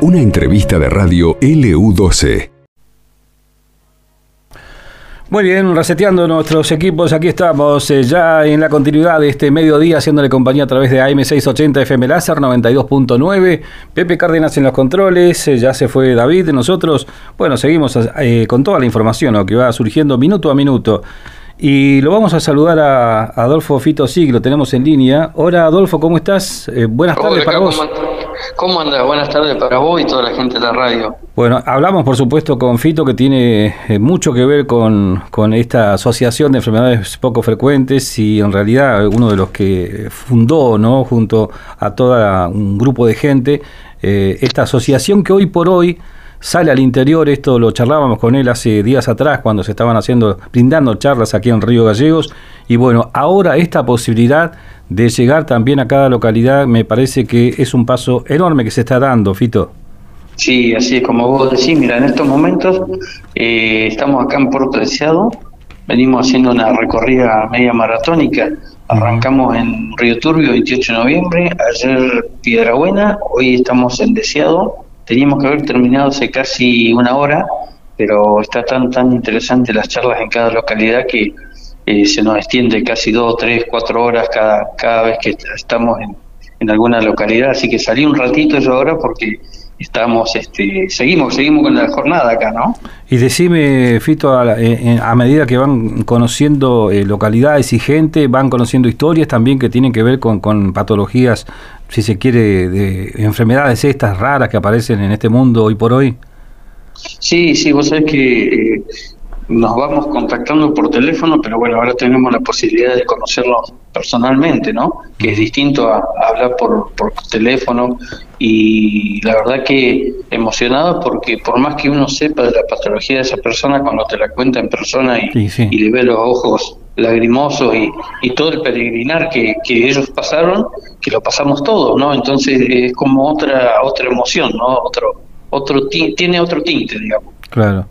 Una entrevista de radio LU12. Muy bien, reseteando nuestros equipos, aquí estamos eh, ya en la continuidad de este mediodía, haciéndole compañía a través de AM680 FM Láser 92.9. Pepe Cárdenas en los controles, eh, ya se fue David, nosotros, bueno, seguimos eh, con toda la información que va surgiendo minuto a minuto. Y lo vamos a saludar a, Adolfo Fito Sig, lo tenemos en línea. Hola Adolfo, ¿cómo estás? buenas tardes para vos. ¿Cómo andas? Buenas tardes para vos y toda la gente de la radio. Bueno, hablamos por supuesto con Fito que tiene eh, mucho que ver con, esta asociación de enfermedades poco frecuentes y en realidad uno de los que fundó, ¿no? Junto a todo un grupo de gente, eh, esta asociación que hoy por hoy sale al interior, esto lo charlábamos con él hace días atrás cuando se estaban haciendo, brindando charlas aquí en Río Gallegos, y bueno, ahora esta posibilidad de llegar también a cada localidad me parece que es un paso enorme que se está dando, Fito. Sí, así es como vos decís, mira, en estos momentos eh, estamos acá en Puerto Deseado, venimos haciendo una recorrida media maratónica, arrancamos en Río Turbio 28 de noviembre, ayer Piedra Buena, hoy estamos en Deseado, teníamos que haber terminado hace casi una hora, pero está tan tan interesante las charlas en cada localidad que eh, se nos extiende casi dos, tres, cuatro horas cada, cada vez que estamos en, en alguna localidad, así que salí un ratito yo ahora porque estamos, este, seguimos, seguimos con la jornada acá, ¿no? Y decime, Fito, a, eh, a medida que van conociendo eh, localidades y gente, van conociendo historias también que tienen que ver con, con patologías, si se quiere, de enfermedades estas raras que aparecen en este mundo hoy por hoy. Sí, sí, vos sabés que nos vamos contactando por teléfono, pero bueno, ahora tenemos la posibilidad de conocerlos personalmente, ¿no? Que es distinto a, hablar por, por, teléfono y la verdad que emocionado porque por más que uno sepa de la patología de esa persona, cuando te la cuenta en persona y, y le ve los ojos lagrimosos y, y todo el peregrinar que, que ellos pasaron, que lo pasamos todos, ¿no? Entonces es como otra otra emoción, ¿no? Otro otro tiene otro tinte, digamos. Claro.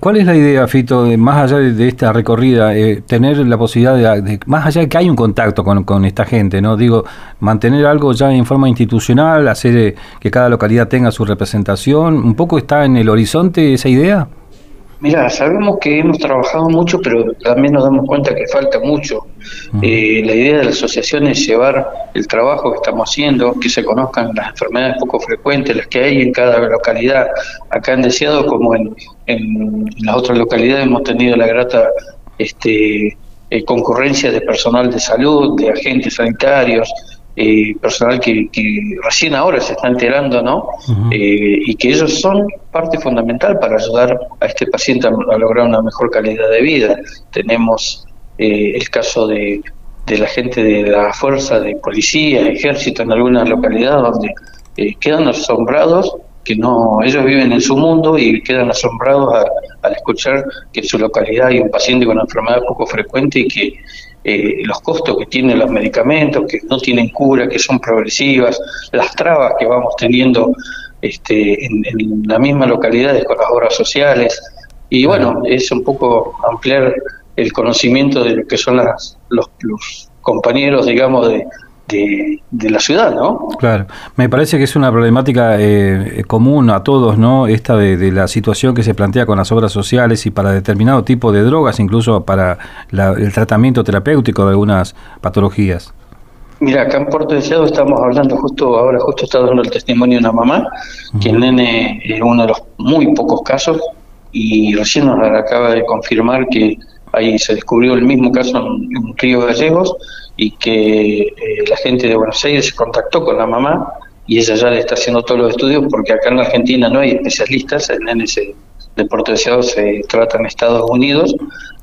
¿Cuál es la idea, Fito, de, más allá de, esta recorrida, eh, tener la posibilidad de, más allá de que hay un contacto con, con, esta gente, ¿no? Digo, mantener algo ya en forma institucional, hacer eh, que cada localidad tenga su representación, ¿un poco está en el horizonte esa idea? Mira, sabemos que hemos trabajado mucho, pero también nos damos cuenta que falta mucho. Eh, la idea de la asociación es llevar el trabajo que estamos haciendo, que se conozcan las enfermedades poco frecuentes, las que hay en cada localidad. Acá en Deseado, como en, las otras localidades, hemos tenido la grata este, eh, concurrencia de personal de salud, de agentes sanitarios, eh, personal que, recién ahora se está enterando, ¿no? Eh, y que ellos son parte fundamental para ayudar a este paciente a, lograr una mejor calidad de vida. Tenemos eh, el caso de, de, la gente de la fuerza de policía, ejército en algunas localidades donde quedan asombrados que no ellos viven en su mundo y quedan asombrados al escuchar que en su localidad hay un paciente con una enfermedad poco frecuente y que eh, los costos que tienen los medicamentos, que no tienen cura, que son progresivas, las trabas que vamos teniendo este, en, la misma localidad con las obras sociales. Y bueno, es un poco ampliar el conocimiento de lo que son las, los, los compañeros, digamos, de, de, la ciudad, ¿no? Claro, me parece que es una problemática eh, común a todos, ¿no? Esta de, la situación que se plantea con las obras sociales y para determinado tipo de drogas, incluso para el tratamiento terapéutico de algunas patologías. Mira, acá en Puerto Deseado estamos hablando justo, ahora justo está dando el testimonio de una mamá, que el nene es uno de los muy pocos casos y recién nos acaba de confirmar que ahí se descubrió el mismo caso en Río Gallegos y que eh, la gente de Buenos Aires se contactó con la mamá y ella ya le está haciendo todos los estudios porque acá en Argentina no hay especialistas, en ese deporte deseado se trata en Estados Unidos,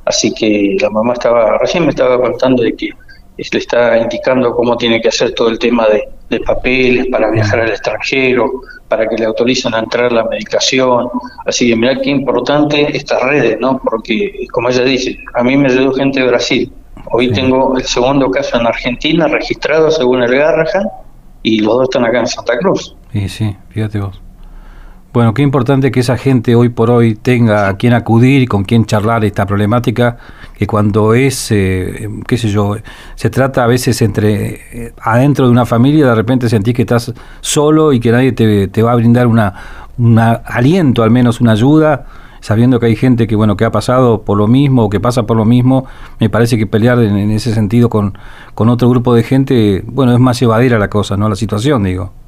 así que la mamá estaba, recién me estaba contando de que le está indicando cómo tiene que hacer todo el tema de, de papeles para viajar al extranjero, para que le autoricen a entrar la medicación. Así que mirá qué importante estas redes, ¿no? Porque, como ella dice, a mí me ayudó gente de Brasil, Hoy tengo el segundo caso en Argentina registrado según el Garrahan y los dos están acá en Santa Cruz. Sí, sí, fíjate vos. Bueno, qué importante que esa gente hoy por hoy tenga a quien acudir y con quien charlar esta problemática, que cuando es, eh, qué sé yo, se trata a veces entre eh, adentro de una familia, de repente sentís que estás solo y que nadie te, va a brindar una, un aliento, al menos una ayuda, sabiendo que hay gente que bueno que ha pasado por lo mismo o que pasa por lo mismo, me parece que pelear en, ese sentido con, con otro grupo de gente, bueno, es más llevadera la cosa, ¿no? La situación, digo.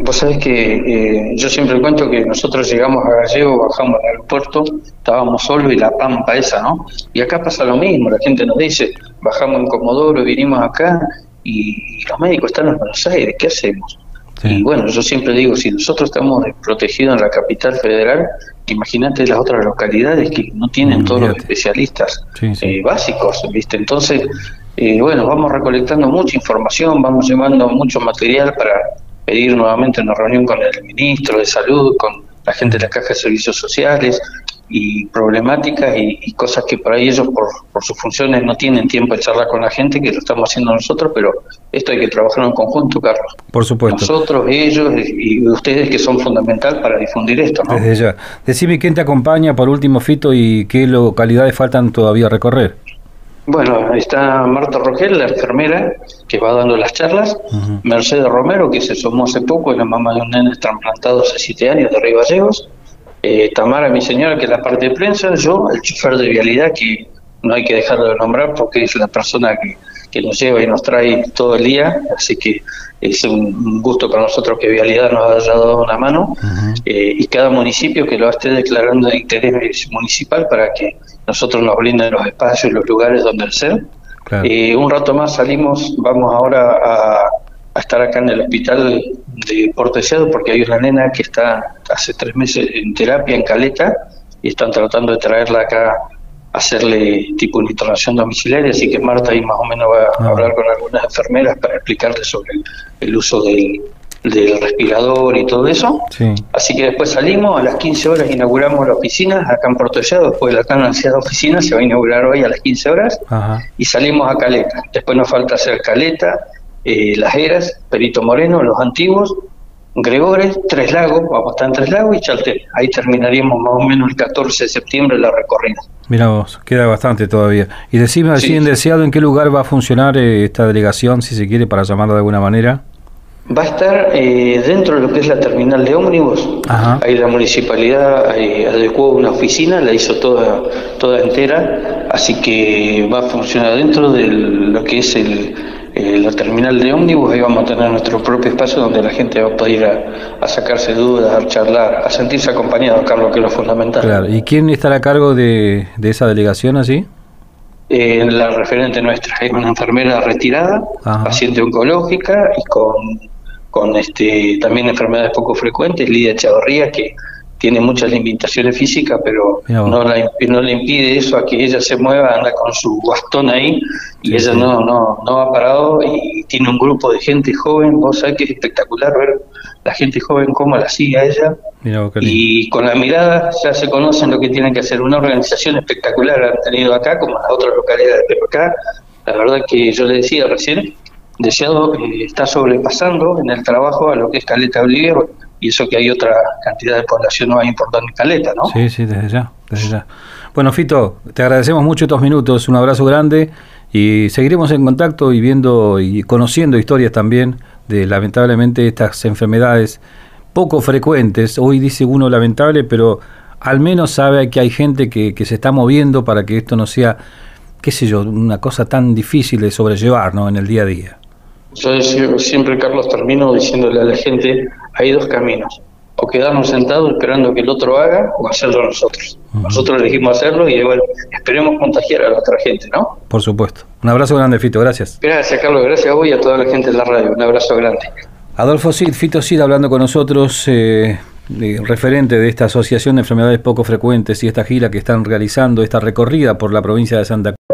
Vos sabés que eh, yo siempre cuento que nosotros llegamos a Gallego, bajamos al aeropuerto, estábamos solos y la pampa esa, ¿no? Y acá pasa lo mismo, la gente nos dice, bajamos en Comodoro, vinimos acá y, los médicos están en Buenos Aires, ¿qué hacemos? Y bueno, yo siempre digo, si nosotros estamos protegidos en la capital federal, imagínate las otras localidades que no tienen todos los especialistas eh, básicos, ¿viste? Entonces, eh, bueno, vamos recolectando mucha información, vamos llevando mucho material para pedir nuevamente una reunión con el ministro de Salud, con la gente de la Caja de Servicios Sociales y problemáticas y, cosas que por ahí ellos por, por, sus funciones no tienen tiempo de charlar con la gente, que lo estamos haciendo nosotros, pero esto hay que trabajar en conjunto, Carlos. Por supuesto. Nosotros, ellos y ustedes que son fundamental para difundir esto. ¿no? Desde ya. Decime quién te acompaña por último, Fito, y qué localidades faltan todavía recorrer. Bueno, está Marta Rogel, la enfermera, que va dando las charlas, Mercedes Romero, que se sumó hace poco, es la mamá de un nene trasplantado hace siete años de Río Gallegos, eh, Tamara, mi señora, que es la parte de prensa, yo, el chofer de vialidad, que no hay que dejarlo de nombrar porque es la persona que, que nos lleva y nos trae todo el día, así que es un gusto para nosotros que Vialidad nos haya dado una mano eh, y cada municipio que lo esté declarando de interés municipal para que nosotros nos brinden los espacios y los lugares donde hacer. Eh, un rato más salimos, vamos ahora a, estar acá en el hospital de Porteseado porque hay una nena que está hace tres meses en terapia en Caleta y están tratando de traerla acá hacerle tipo una internación domiciliaria, así que Marta ahí más o menos va a ah. hablar con algunas enfermeras para explicarle sobre el, uso del, respirador y todo eso. Así que después salimos, a las 15 horas inauguramos la oficina acá en Portellado, después de la tan ansiada oficina se va a inaugurar hoy a las 15 horas y salimos a Caleta. Después nos falta hacer Caleta, eh, Las Heras, Perito Moreno, Los Antiguos, Gregores, Tres Lagos, vamos a estar en Tres Lagos y Chaltén. Ahí terminaríamos más o menos el 14 de septiembre la recorrida. Mira vos, queda bastante todavía. Y decime así en deseado en qué lugar va a funcionar eh, esta delegación, si se quiere, para llamarlo de alguna manera. Va a estar eh, dentro de lo que es la terminal de ómnibus. Ahí la municipalidad eh, adecuó una oficina, la hizo toda, toda entera, así que va a funcionar dentro de lo que es el, eh, la terminal de ómnibus, ahí vamos a tener nuestro propio espacio donde la gente va a poder ir a, sacarse dudas, a charlar, a sentirse acompañado, Carlos, que es lo fundamental. Claro, ¿y quién estará a cargo de, esa delegación así? Eh, la referente nuestra es una enfermera retirada, paciente oncológica y con, con este también enfermedades poco frecuentes, Lidia Chavarría, que tiene muchas limitaciones físicas, pero no, no le impide eso a que ella se mueva, anda con su bastón ahí y ella no, no, no ha parado y tiene un grupo de gente joven, vos sabés que es espectacular ver la gente joven cómo la sigue a ella. Y con la mirada ya se conocen lo que tienen que hacer. Una organización espectacular han tenido acá, como las otras localidades, pero acá. La verdad que yo le decía recién, Deseado eh, está sobrepasando en el trabajo a lo que es Caleta Bolivia y eso que hay otra cantidad de población más importante en Caleta, ¿no? Sí, sí, desde ya, desde ya. Bueno, Fito, te agradecemos mucho estos minutos, un abrazo grande y seguiremos en contacto y viendo y conociendo historias también de lamentablemente estas enfermedades poco frecuentes. Hoy dice uno lamentable, pero al menos sabe que hay gente que, que se está moviendo para que esto no sea, qué sé yo, una cosa tan difícil de sobrellevar ¿no? en el día a día. Yo siempre, Carlos, termino diciéndole a la gente, hay dos caminos, o quedarnos sentados esperando que el otro haga, o hacerlo nosotros. Nosotros elegimos hacerlo y bueno, esperemos contagiar a la otra gente, ¿no? Por supuesto. Un abrazo grande, Fito, gracias. Gracias, Carlos, gracias a vos y a toda la gente de la radio. Un abrazo grande. Adolfo Cid, Fito Cid, hablando con nosotros, eh, referente de esta Asociación de Enfermedades Poco Frecuentes y esta gira que están realizando, esta recorrida por la provincia de Santa Cruz.